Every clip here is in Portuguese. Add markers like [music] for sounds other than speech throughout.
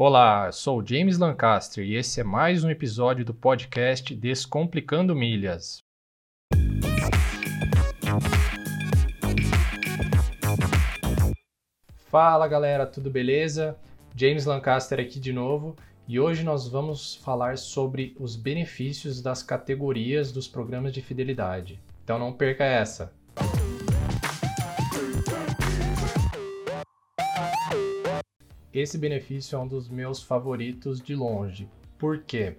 Olá, sou James Lancaster e esse é mais um episódio do podcast Descomplicando Milhas. Fala galera, tudo beleza? James Lancaster aqui de novo e hoje nós vamos falar sobre os benefícios das categorias dos programas de fidelidade. Então não perca essa! Esse benefício é um dos meus favoritos de longe. Por quê?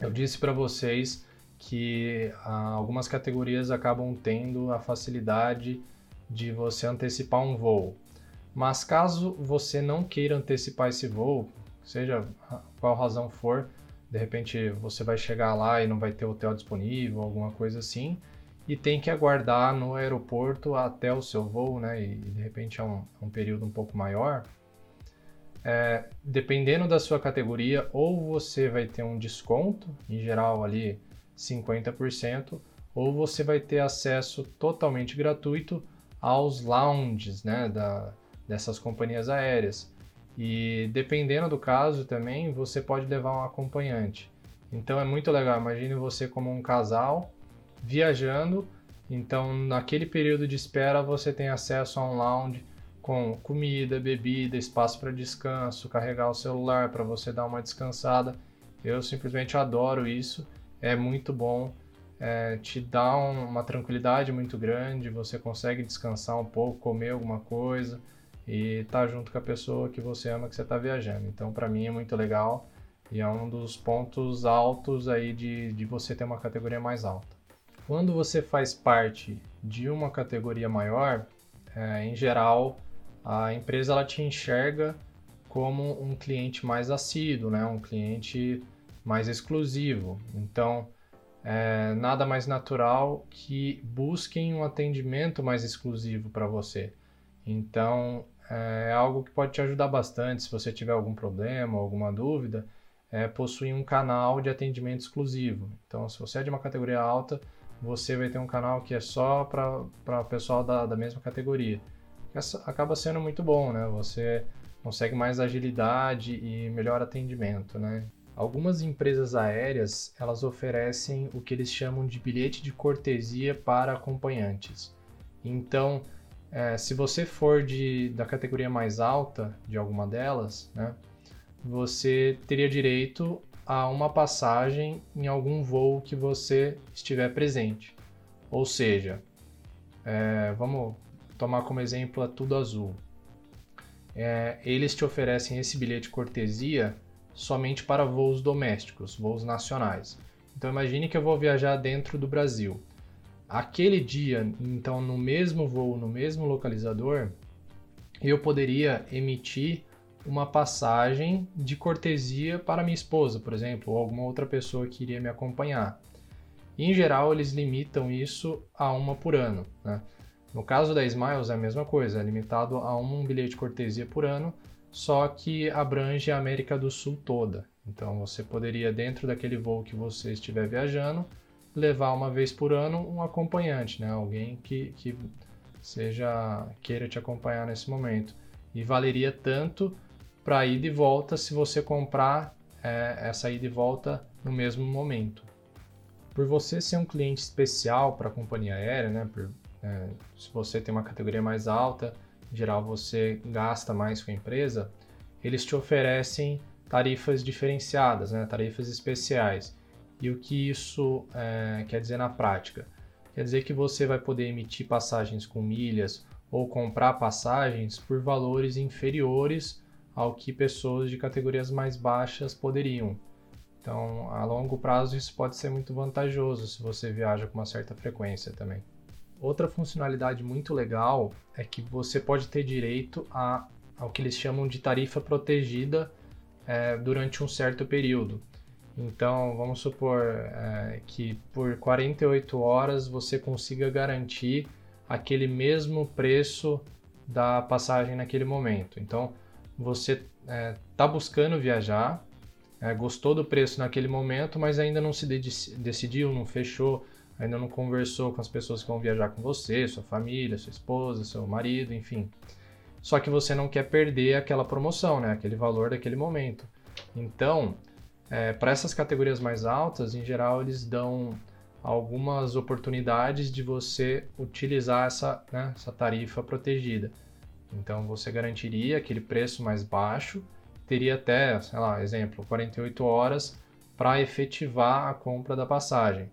Eu disse para vocês que ah, algumas categorias acabam tendo a facilidade de você antecipar um voo. Mas caso você não queira antecipar esse voo, seja qual razão for, de repente você vai chegar lá e não vai ter hotel disponível, alguma coisa assim, e tem que aguardar no aeroporto até o seu voo, né? E de repente é um, é um período um pouco maior é, dependendo da sua categoria, ou você vai ter um desconto, em geral ali 50%, ou você vai ter acesso totalmente gratuito aos lounges né, da, dessas companhias aéreas. E dependendo do caso também, você pode levar um acompanhante. Então é muito legal. Imagine você como um casal viajando. Então, naquele período de espera, você tem acesso a um lounge com comida, bebida, espaço para descanso, carregar o celular para você dar uma descansada. Eu simplesmente adoro isso, é muito bom, é, te dá um, uma tranquilidade muito grande, você consegue descansar um pouco, comer alguma coisa e estar tá junto com a pessoa que você ama que você está viajando. Então, para mim é muito legal e é um dos pontos altos aí de, de você ter uma categoria mais alta. Quando você faz parte de uma categoria maior, é, em geral, a empresa ela te enxerga como um cliente mais assíduo, né? um cliente mais exclusivo. Então, é nada mais natural que busquem um atendimento mais exclusivo para você. Então, é algo que pode te ajudar bastante se você tiver algum problema, alguma dúvida, é possuir um canal de atendimento exclusivo. Então, se você é de uma categoria alta, você vai ter um canal que é só para o pessoal da, da mesma categoria acaba sendo muito bom, né? Você consegue mais agilidade e melhor atendimento, né? Algumas empresas aéreas, elas oferecem o que eles chamam de bilhete de cortesia para acompanhantes. Então, é, se você for de, da categoria mais alta de alguma delas, né, você teria direito a uma passagem em algum voo que você estiver presente. Ou seja, é, vamos tomar como exemplo a Tudo Azul. É, eles te oferecem esse bilhete cortesia somente para voos domésticos, voos nacionais. Então imagine que eu vou viajar dentro do Brasil. Aquele dia, então no mesmo voo, no mesmo localizador, eu poderia emitir uma passagem de cortesia para minha esposa, por exemplo, ou alguma outra pessoa que iria me acompanhar. Em geral, eles limitam isso a uma por ano. Né? No caso da Smiles é a mesma coisa, é limitado a um bilhete de cortesia por ano, só que abrange a América do Sul toda. Então você poderia, dentro daquele voo que você estiver viajando, levar uma vez por ano um acompanhante, né? alguém que, que seja queira te acompanhar nesse momento. E valeria tanto para ida e volta se você comprar é, essa ida e volta no mesmo momento. Por você ser um cliente especial para a companhia aérea, né, por é, se você tem uma categoria mais alta, em geral você gasta mais com a empresa, eles te oferecem tarifas diferenciadas, né, tarifas especiais. E o que isso é, quer dizer na prática? Quer dizer que você vai poder emitir passagens com milhas ou comprar passagens por valores inferiores ao que pessoas de categorias mais baixas poderiam. Então, a longo prazo, isso pode ser muito vantajoso se você viaja com uma certa frequência também. Outra funcionalidade muito legal é que você pode ter direito a, ao que eles chamam de tarifa protegida é, durante um certo período. Então, vamos supor é, que por 48 horas você consiga garantir aquele mesmo preço da passagem naquele momento. Então, você está é, tá buscando viajar, é, gostou do preço naquele momento, mas ainda não se decidiu, não fechou ainda não conversou com as pessoas que vão viajar com você, sua família, sua esposa, seu marido, enfim. só que você não quer perder aquela promoção, né? aquele valor daquele momento. Então, é, para essas categorias mais altas, em geral, eles dão algumas oportunidades de você utilizar essa, né, essa tarifa protegida. Então, você garantiria aquele preço mais baixo, teria até, sei lá, exemplo, 48 horas para efetivar a compra da passagem.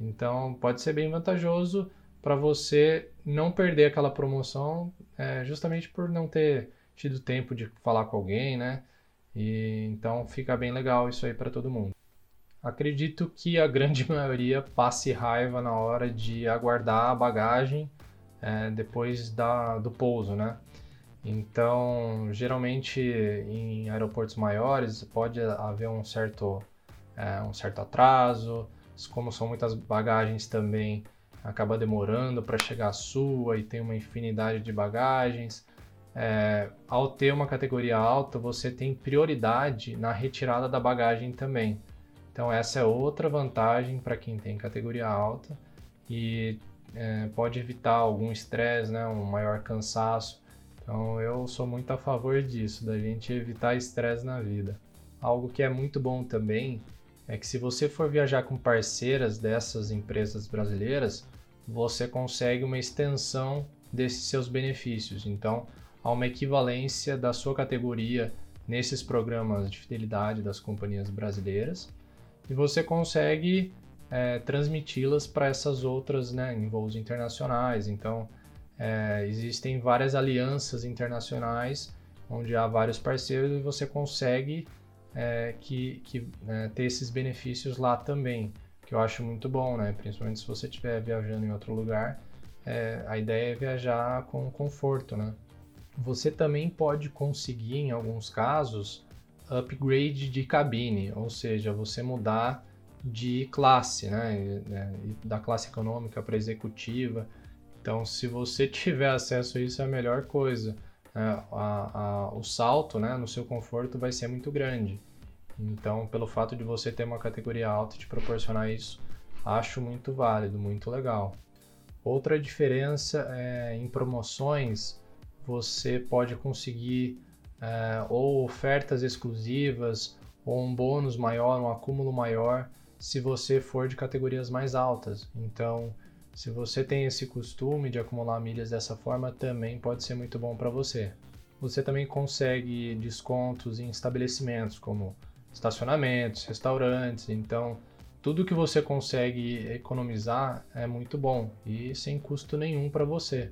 Então, pode ser bem vantajoso para você não perder aquela promoção, é, justamente por não ter tido tempo de falar com alguém, né? E então fica bem legal isso aí para todo mundo. Acredito que a grande [laughs] maioria passe raiva na hora de aguardar a bagagem é, depois da, do pouso, né? Então, geralmente em aeroportos maiores pode haver um certo, é, um certo atraso, como são muitas bagagens também acaba demorando para chegar à sua e tem uma infinidade de bagagens. É, ao ter uma categoria alta, você tem prioridade na retirada da bagagem também. Então, essa é outra vantagem para quem tem categoria alta e é, pode evitar algum estresse, né, um maior cansaço. Então, eu sou muito a favor disso, da gente evitar estresse na vida. Algo que é muito bom também é que se você for viajar com parceiras dessas empresas brasileiras, você consegue uma extensão desses seus benefícios. Então, há uma equivalência da sua categoria nesses programas de fidelidade das companhias brasileiras e você consegue é, transmiti-las para essas outras né, em voos internacionais. Então, é, existem várias alianças internacionais onde há vários parceiros e você consegue é, que, que é, ter esses benefícios lá também, que eu acho muito bom, né? Principalmente se você estiver viajando em outro lugar, é, a ideia é viajar com conforto, né? Você também pode conseguir, em alguns casos, upgrade de cabine, ou seja, você mudar de classe, né? Da classe econômica para executiva. Então, se você [laughs] tiver acesso a isso, é a melhor coisa a, a, o salto né, no seu conforto vai ser muito grande. Então, pelo fato de você ter uma categoria alta e te proporcionar isso, acho muito válido, muito legal. Outra diferença é em promoções, você pode conseguir é, ou ofertas exclusivas, ou um bônus maior, um acúmulo maior, se você for de categorias mais altas. Então, se você tem esse costume de acumular milhas dessa forma, também pode ser muito bom para você. Você também consegue descontos em estabelecimentos como estacionamentos, restaurantes, então tudo que você consegue economizar é muito bom e sem custo nenhum para você.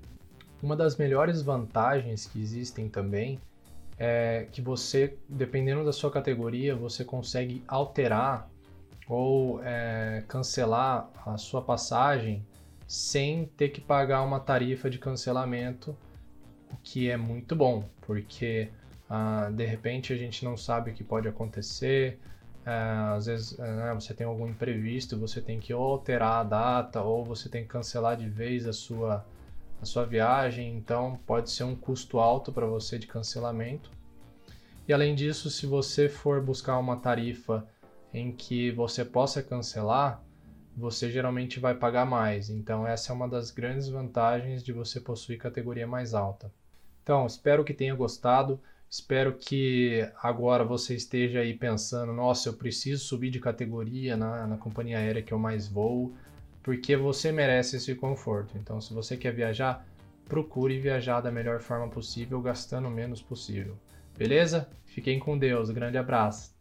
Uma das melhores vantagens que existem também é que você, dependendo da sua categoria, você consegue alterar ou é, cancelar a sua passagem sem ter que pagar uma tarifa de cancelamento, o que é muito bom, porque ah, de repente a gente não sabe o que pode acontecer. Ah, às vezes né, você tem algum imprevisto, você tem que alterar a data ou você tem que cancelar de vez a sua, a sua viagem, então pode ser um custo alto para você de cancelamento. E além disso, se você for buscar uma tarifa em que você possa cancelar, você geralmente vai pagar mais. Então, essa é uma das grandes vantagens de você possuir categoria mais alta. Então, espero que tenha gostado. Espero que agora você esteja aí pensando: nossa, eu preciso subir de categoria na, na companhia aérea que eu mais vou, porque você merece esse conforto. Então, se você quer viajar, procure viajar da melhor forma possível, gastando o menos possível. Beleza? Fiquem com Deus. Grande abraço.